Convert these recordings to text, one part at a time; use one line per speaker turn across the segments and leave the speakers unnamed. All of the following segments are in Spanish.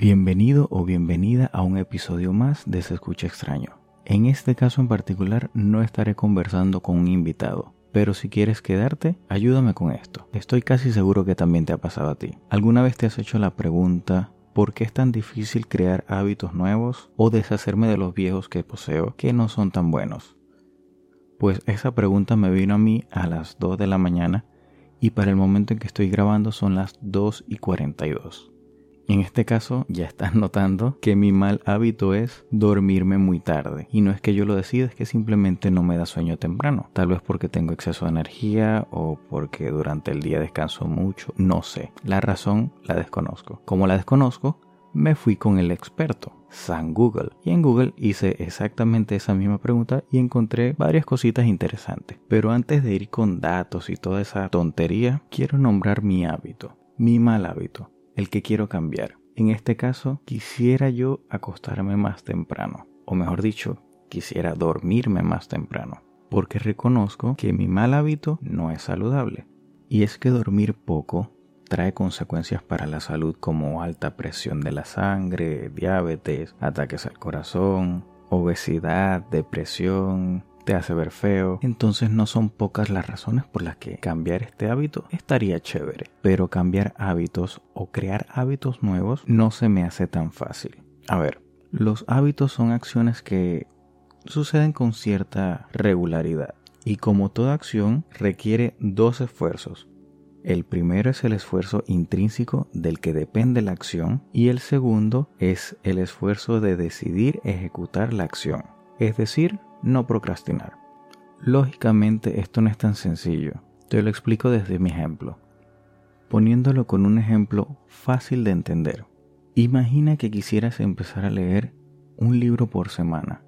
Bienvenido o bienvenida a un episodio más de Se Escucha Extraño. En este caso en particular no estaré conversando con un invitado, pero si quieres quedarte, ayúdame con esto. Estoy casi seguro que también te ha pasado a ti. ¿Alguna vez te has hecho la pregunta ¿Por qué es tan difícil crear hábitos nuevos o deshacerme de los viejos que poseo que no son tan buenos? Pues esa pregunta me vino a mí a las 2 de la mañana y para el momento en que estoy grabando son las 2 y 42. En este caso ya estás notando que mi mal hábito es dormirme muy tarde. Y no es que yo lo decida, es que simplemente no me da sueño temprano. Tal vez porque tengo exceso de energía o porque durante el día descanso mucho. No sé. La razón la desconozco. Como la desconozco, me fui con el experto, San Google. Y en Google hice exactamente esa misma pregunta y encontré varias cositas interesantes. Pero antes de ir con datos y toda esa tontería, quiero nombrar mi hábito, mi mal hábito el que quiero cambiar. En este caso, quisiera yo acostarme más temprano, o mejor dicho, quisiera dormirme más temprano, porque reconozco que mi mal hábito no es saludable. Y es que dormir poco trae consecuencias para la salud como alta presión de la sangre, diabetes, ataques al corazón, obesidad, depresión, te hace ver feo. Entonces no son pocas las razones por las que cambiar este hábito estaría chévere. Pero cambiar hábitos o crear hábitos nuevos no se me hace tan fácil. A ver, los hábitos son acciones que suceden con cierta regularidad. Y como toda acción requiere dos esfuerzos. El primero es el esfuerzo intrínseco del que depende la acción y el segundo es el esfuerzo de decidir ejecutar la acción, es decir, no procrastinar. Lógicamente esto no es tan sencillo. Te lo explico desde mi ejemplo. Poniéndolo con un ejemplo fácil de entender. Imagina que quisieras empezar a leer un libro por semana.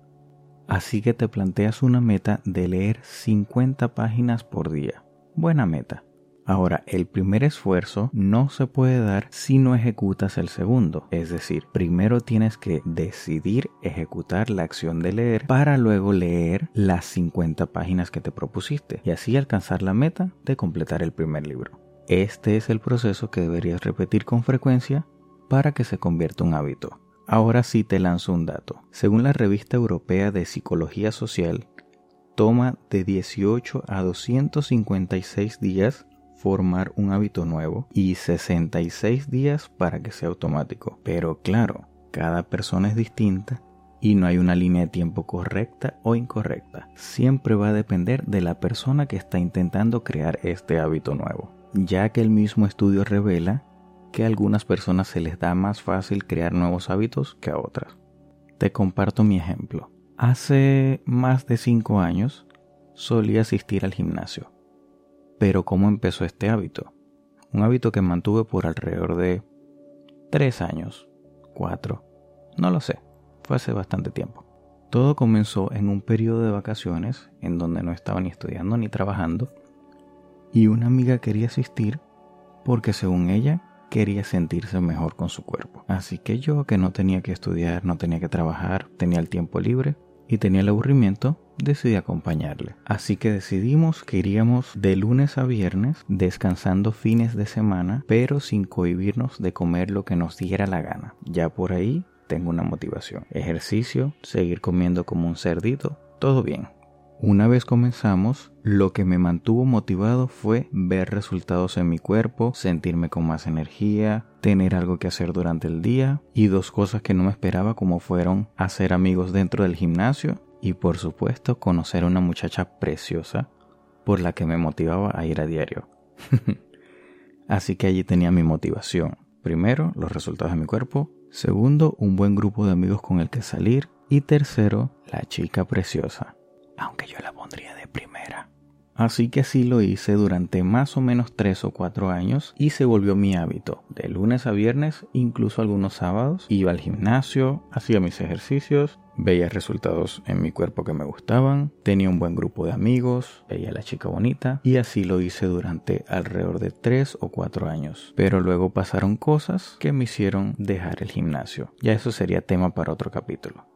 Así que te planteas una meta de leer 50 páginas por día. Buena meta. Ahora, el primer esfuerzo no se puede dar si no ejecutas el segundo. Es decir, primero tienes que decidir ejecutar la acción de leer para luego leer las 50 páginas que te propusiste y así alcanzar la meta de completar el primer libro. Este es el proceso que deberías repetir con frecuencia para que se convierta un hábito. Ahora sí te lanzo un dato. Según la revista europea de psicología social, toma de 18 a 256 días formar un hábito nuevo y 66 días para que sea automático. Pero claro, cada persona es distinta y no hay una línea de tiempo correcta o incorrecta. Siempre va a depender de la persona que está intentando crear este hábito nuevo, ya que el mismo estudio revela que a algunas personas se les da más fácil crear nuevos hábitos que a otras. Te comparto mi ejemplo. Hace más de 5 años solía asistir al gimnasio pero ¿cómo empezó este hábito? Un hábito que mantuve por alrededor de tres años, cuatro, no lo sé, fue hace bastante tiempo. Todo comenzó en un periodo de vacaciones en donde no estaba ni estudiando ni trabajando y una amiga quería asistir porque según ella quería sentirse mejor con su cuerpo. Así que yo que no tenía que estudiar, no tenía que trabajar, tenía el tiempo libre y tenía el aburrimiento, decidí acompañarle. Así que decidimos que iríamos de lunes a viernes, descansando fines de semana, pero sin cohibirnos de comer lo que nos diera la gana. Ya por ahí tengo una motivación. Ejercicio, seguir comiendo como un cerdito, todo bien. Una vez comenzamos, lo que me mantuvo motivado fue ver resultados en mi cuerpo, sentirme con más energía, tener algo que hacer durante el día y dos cosas que no me esperaba como fueron hacer amigos dentro del gimnasio y por supuesto conocer a una muchacha preciosa por la que me motivaba a ir a diario. Así que allí tenía mi motivación. Primero, los resultados de mi cuerpo. Segundo, un buen grupo de amigos con el que salir. Y tercero, la chica preciosa. Aunque yo la pondría de primera. Así que así lo hice durante más o menos 3 o 4 años y se volvió mi hábito. De lunes a viernes, incluso algunos sábados, iba al gimnasio, hacía mis ejercicios, veía resultados en mi cuerpo que me gustaban, tenía un buen grupo de amigos, veía a la chica bonita y así lo hice durante alrededor de 3 o 4 años. Pero luego pasaron cosas que me hicieron dejar el gimnasio. Ya eso sería tema para otro capítulo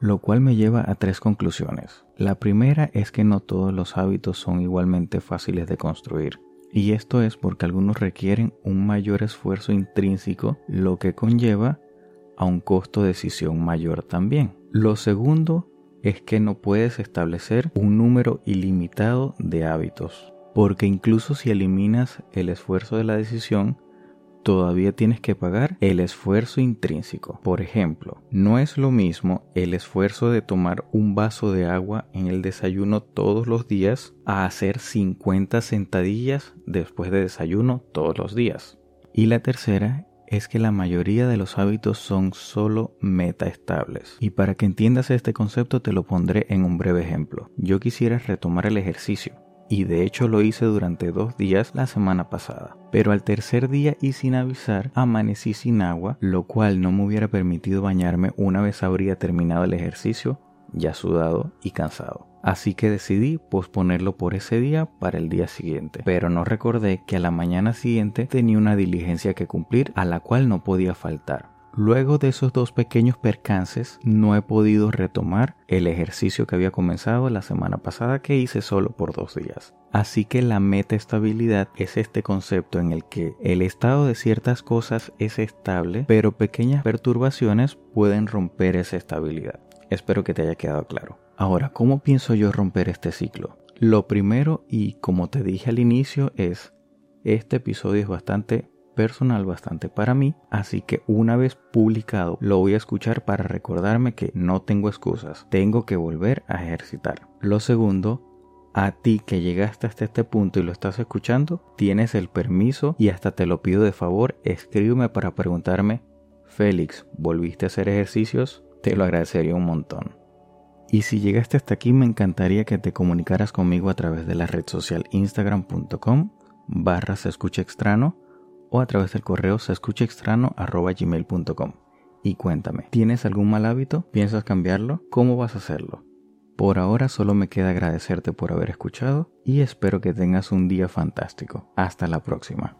lo cual me lleva a tres conclusiones. La primera es que no todos los hábitos son igualmente fáciles de construir. Y esto es porque algunos requieren un mayor esfuerzo intrínseco, lo que conlleva a un costo de decisión mayor también. Lo segundo es que no puedes establecer un número ilimitado de hábitos, porque incluso si eliminas el esfuerzo de la decisión, todavía tienes que pagar el esfuerzo intrínseco. Por ejemplo, no es lo mismo el esfuerzo de tomar un vaso de agua en el desayuno todos los días a hacer 50 sentadillas después de desayuno todos los días. Y la tercera es que la mayoría de los hábitos son solo metaestables. Y para que entiendas este concepto te lo pondré en un breve ejemplo. Yo quisiera retomar el ejercicio y de hecho lo hice durante dos días la semana pasada. Pero al tercer día y sin avisar amanecí sin agua, lo cual no me hubiera permitido bañarme una vez habría terminado el ejercicio, ya sudado y cansado. Así que decidí posponerlo por ese día para el día siguiente. Pero no recordé que a la mañana siguiente tenía una diligencia que cumplir a la cual no podía faltar. Luego de esos dos pequeños percances, no he podido retomar el ejercicio que había comenzado la semana pasada que hice solo por dos días. Así que la metaestabilidad es este concepto en el que el estado de ciertas cosas es estable, pero pequeñas perturbaciones pueden romper esa estabilidad. Espero que te haya quedado claro. Ahora, ¿cómo pienso yo romper este ciclo? Lo primero, y como te dije al inicio, es, este episodio es bastante personal bastante para mí, así que una vez publicado lo voy a escuchar para recordarme que no tengo excusas, tengo que volver a ejercitar. Lo segundo, a ti que llegaste hasta este punto y lo estás escuchando, tienes el permiso y hasta te lo pido de favor, escríbeme para preguntarme, Félix, ¿volviste a hacer ejercicios? Te lo agradecería un montón. Y si llegaste hasta aquí me encantaría que te comunicaras conmigo a través de la red social instagram.com barra se escucha extraño o a través del correo gmail.com y cuéntame, ¿tienes algún mal hábito? ¿Piensas cambiarlo? ¿Cómo vas a hacerlo? Por ahora solo me queda agradecerte por haber escuchado y espero que tengas un día fantástico. Hasta la próxima.